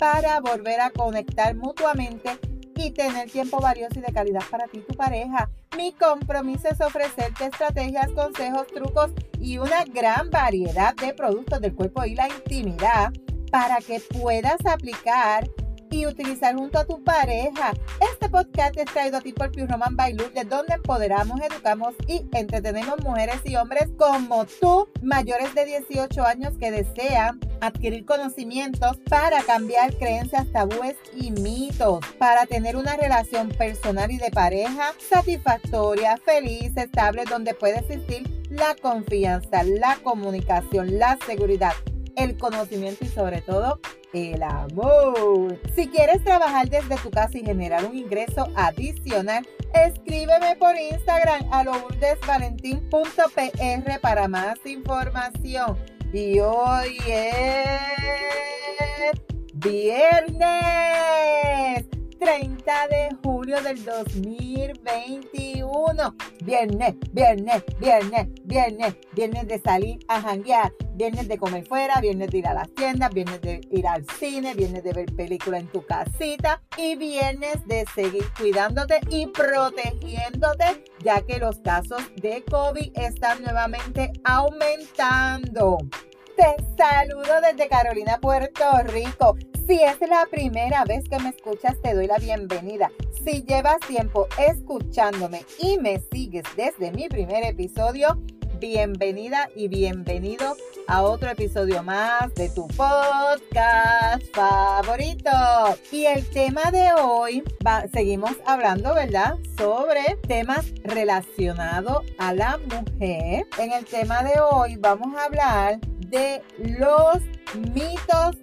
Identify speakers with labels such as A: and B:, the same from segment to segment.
A: para volver a conectar mutuamente y tener tiempo valioso y de calidad para ti y tu pareja. Mi compromiso es ofrecerte estrategias, consejos, trucos y una gran variedad de productos del cuerpo y la intimidad para que puedas aplicar y utilizar junto a tu pareja. Este podcast es traído a ti por Pure Roman de donde empoderamos, educamos y entretenemos mujeres y hombres como tú, mayores de 18 años que desean adquirir conocimientos para cambiar creencias, tabúes y mitos, para tener una relación personal y de pareja satisfactoria, feliz, estable, donde puede existir la confianza, la comunicación, la seguridad, el conocimiento y sobre todo el amor. Si quieres trabajar desde tu casa y generar un ingreso adicional, escríbeme por Instagram a lourdesvalentín.pr para más información. Y hoy es viernes 30 de julio del 2021. Viernes, viernes, viernes, viernes, viernes de salir a janguear, viernes de comer fuera, viernes de ir a las tiendas, viernes de ir al cine, viernes de ver película en tu casita y viernes de seguir cuidándote y protegiéndote, ya que los casos de COVID están nuevamente aumentando. Te saludo desde Carolina, Puerto Rico. Si es la primera vez que me escuchas, te doy la bienvenida. Si llevas tiempo escuchándome y me sigues desde mi primer episodio, bienvenida y bienvenido a otro episodio más de tu podcast favorito. Y el tema de hoy, seguimos hablando, ¿verdad? Sobre temas relacionados a la mujer. En el tema de hoy vamos a hablar de los mitos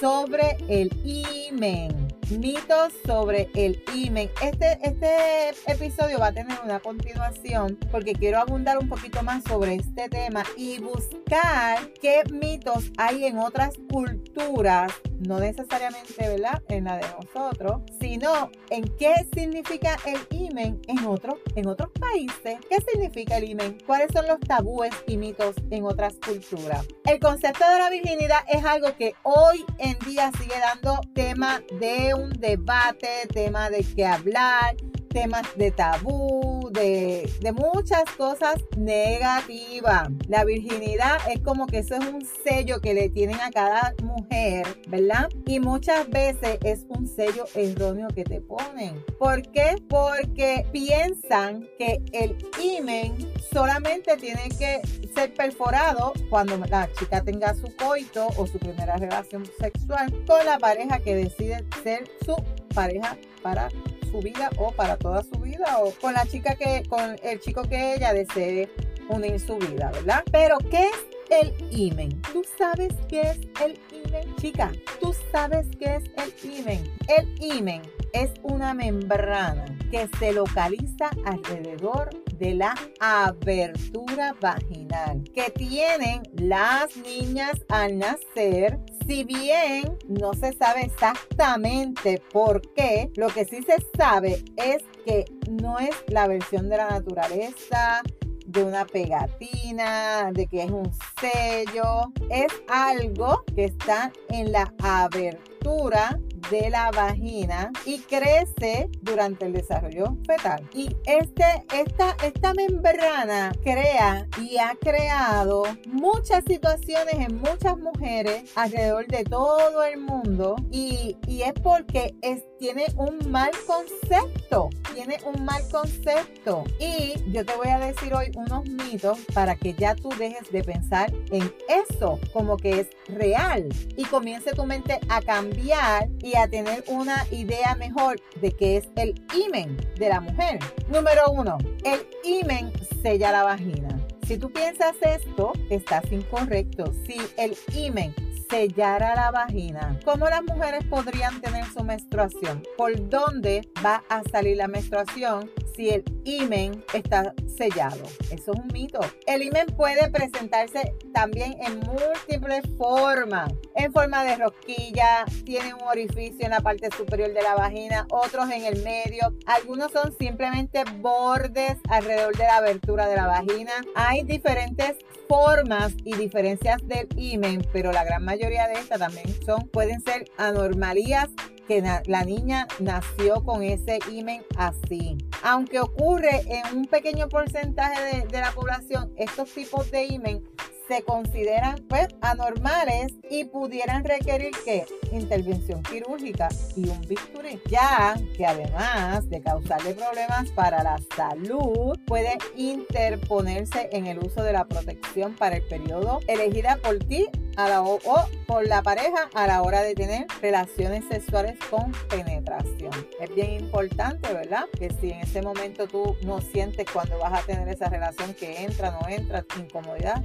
A: sobre el imen. Mitos sobre el imen. Este, este episodio va a tener una continuación porque quiero abundar un poquito más sobre este tema y buscar qué mitos hay en otras culturas, no necesariamente ¿verdad? en la de nosotros, sino en qué significa el imen en otros, en otros países. ¿Qué significa el imen? ¿Cuáles son los tabúes y mitos en otras culturas? El concepto de la virginidad es algo que hoy en día sigue dando tema de un debate, tema de qué hablar, temas de tabú, de, muchas cosas negativas. La virginidad es como que eso es un sello que le tienen a cada mujer, ¿verdad? Y muchas veces es un sello erróneo que te ponen. ¿Por qué? Porque piensan que el imen solamente tiene que ser perforado cuando la chica tenga su coito o su primera relación sexual con la pareja que decide ser su pareja para su vida o para toda su vida o con la chica que, con el chico que ella desee unir su vida, ¿verdad? Pero ¿qué es el imen? ¿Tú sabes qué es el imen? Chica, ¿tú sabes qué es el imen? El imen es una membrana que se localiza alrededor de la abertura vaginal que tienen las niñas al nacer. Si bien no se sabe exactamente por qué, lo que sí se sabe es que no es la versión de la naturaleza, de una pegatina, de que es un sello, es algo que está en la abertura de la vagina y crece durante el desarrollo fetal. Y este, esta, esta membrana crea y ha creado muchas situaciones en muchas mujeres alrededor de todo el mundo y, y es porque tiene un mal concepto, tiene un mal concepto. Y yo te voy a decir hoy unos mitos para que ya tú dejes de pensar en eso como que es real y comience tu mente a cambiar y a tener una idea mejor de qué es el imen de la mujer. Número uno, el imen sella la vagina. Si tú piensas esto, estás incorrecto. Si el imen sellara la vagina. ¿Cómo las mujeres podrían tener su menstruación? ¿Por dónde va a salir la menstruación? Si el imen está sellado. Eso es un mito. El imen puede presentarse también en múltiples formas. En forma de rosquilla, tiene un orificio en la parte superior de la vagina, otros en el medio. Algunos son simplemente bordes alrededor de la abertura de la vagina. Hay diferentes formas y diferencias del imen, pero la gran mayoría de estas también son, pueden ser anormalías que la niña nació con ese imen así. Aunque ocurre en un pequeño porcentaje de, de la población, estos tipos de imen se consideran pues anormales y pudieran requerir que intervención quirúrgica y un bisturí, ya que además de causarle problemas para la salud, puede interponerse en el uso de la protección para el periodo elegida por ti a la, o, por la pareja a la hora de tener relaciones sexuales con penetración. Es bien importante, ¿verdad? Que si en ese momento tú no sientes cuando vas a tener esa relación que entra, no entra, incomodidad,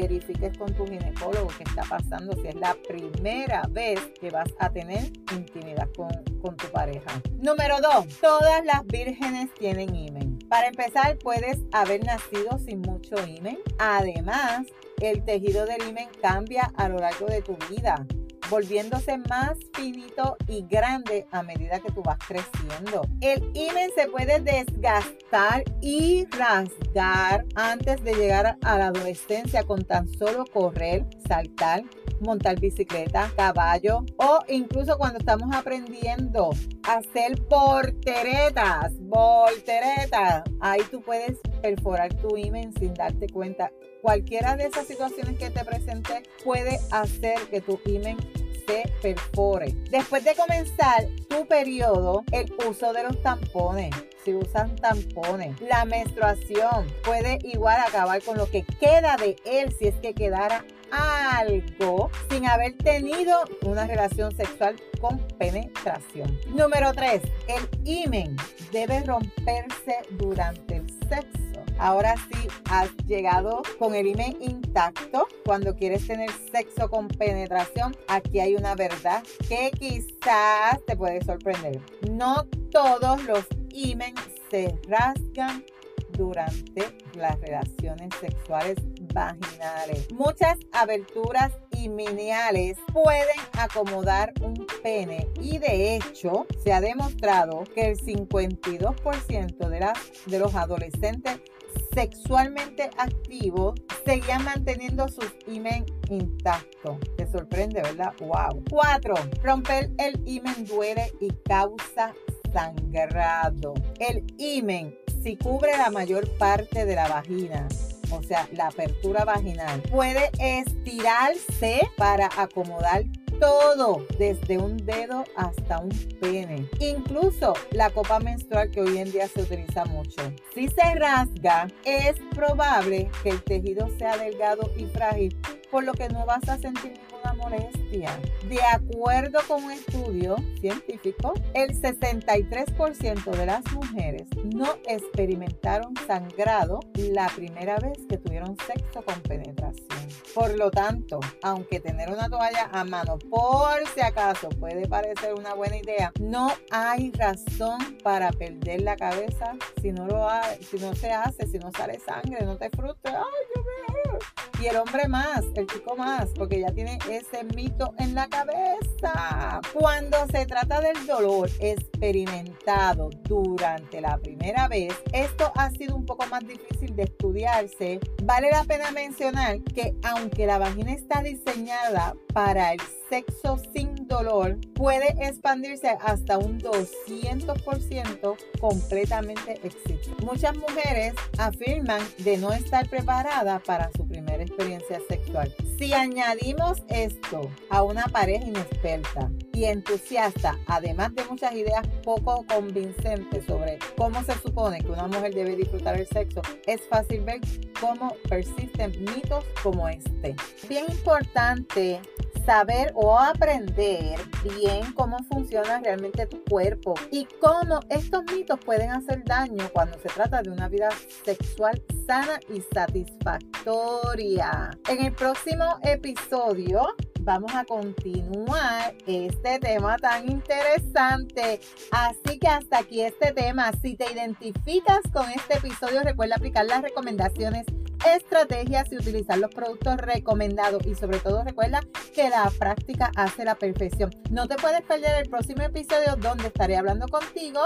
A: verifiques con tu ginecólogo qué está pasando, si es la primera vez que vas a tener intimidad con, con tu pareja. Número dos, todas las vírgenes tienen imen. Para empezar, puedes haber nacido sin mucho imen. Además, el tejido del imen cambia a lo largo de tu vida volviéndose más finito y grande a medida que tú vas creciendo. El imen se puede desgastar y rasgar antes de llegar a la adolescencia con tan solo correr, saltar, montar bicicleta, caballo o incluso cuando estamos aprendiendo a hacer porteretas, volteretas. Ahí tú puedes perforar tu imen sin darte cuenta. Cualquiera de esas situaciones que te presenté puede hacer que tu imen se perfore. Después de comenzar tu periodo, el uso de los tampones. Si usan tampones, la menstruación puede igual acabar con lo que queda de él si es que quedara algo sin haber tenido una relación sexual con penetración. Número 3. El imen debe romperse durante Ahora sí has llegado con el imen intacto. Cuando quieres tener sexo con penetración, aquí hay una verdad que quizás te puede sorprender. No todos los imen se rasgan durante las relaciones sexuales vaginales. Muchas aberturas pueden acomodar un pene y de hecho se ha demostrado que el 52% de, las, de los adolescentes sexualmente activos seguían manteniendo sus imen intactos. Te sorprende, ¿verdad? ¡Wow! 4. Romper el imen duele y causa sangrado. El imen, si cubre la mayor parte de la vagina, o sea, la apertura vaginal, puede estirarse para acomodar todo, desde un dedo hasta un pene. Incluso la copa menstrual que hoy en día se utiliza mucho. Si se rasga, es probable que el tejido sea delgado y frágil, por lo que no vas a sentir ninguna molestia. De acuerdo con un estudio científico, el 63% de las mujeres no experimentaron sangrado la primera vez que tuvieron sexo con penetración. Por lo tanto, aunque tener una toalla a mano por si acaso puede parecer una buena idea, no hay razón para perder la cabeza si no lo si no se hace, si no sale sangre, no te frustres. Ay, yo veo. Y el hombre más, el chico más, porque ya tiene ese mito en la cabeza. Cuando se trata del dolor experimentado durante la primera vez, esto ha sido un poco más difícil de estudiarse. Vale la pena mencionar que aunque la vagina está diseñada para el sexo sin dolor, puede expandirse hasta un 200% completamente exitoso. Muchas mujeres afirman de no estar preparada para su experiencia sexual. Si añadimos esto a una pareja inexperta y entusiasta, además de muchas ideas poco convincentes sobre cómo se supone que una mujer debe disfrutar el sexo, es fácil ver cómo persisten mitos como este. Bien importante saber o aprender bien cómo funciona realmente tu cuerpo y cómo estos mitos pueden hacer daño cuando se trata de una vida sexual sana y satisfactoria. En el próximo episodio vamos a continuar este tema tan interesante. Así que hasta aquí este tema. Si te identificas con este episodio, recuerda aplicar las recomendaciones estrategias y utilizar los productos recomendados y sobre todo recuerda que la práctica hace la perfección. No te puedes perder el próximo episodio donde estaré hablando contigo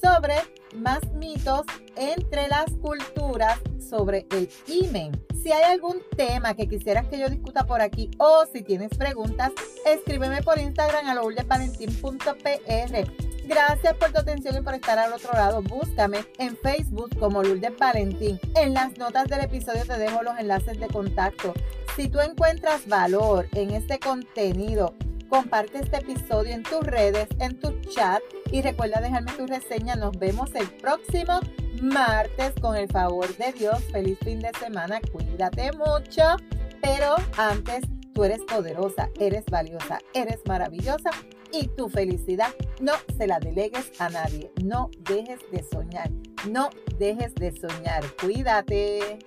A: sobre más mitos entre las culturas sobre el email. Si hay algún tema que quisieras que yo discuta por aquí o si tienes preguntas, escríbeme por Instagram a lourdesvalentín.pr. Gracias por tu atención y por estar al otro lado. Búscame en Facebook como Lourdes Valentín. En las notas del episodio te dejo los enlaces de contacto. Si tú encuentras valor en este contenido, comparte este episodio en tus redes, en tu chat y recuerda dejarme tu reseña. Nos vemos el próximo martes con el favor de Dios. Feliz fin de semana. Cuídate mucho. Pero antes, tú eres poderosa, eres valiosa, eres maravillosa y tu felicidad no se la delegues a nadie. No dejes de soñar. No dejes de soñar. Cuídate.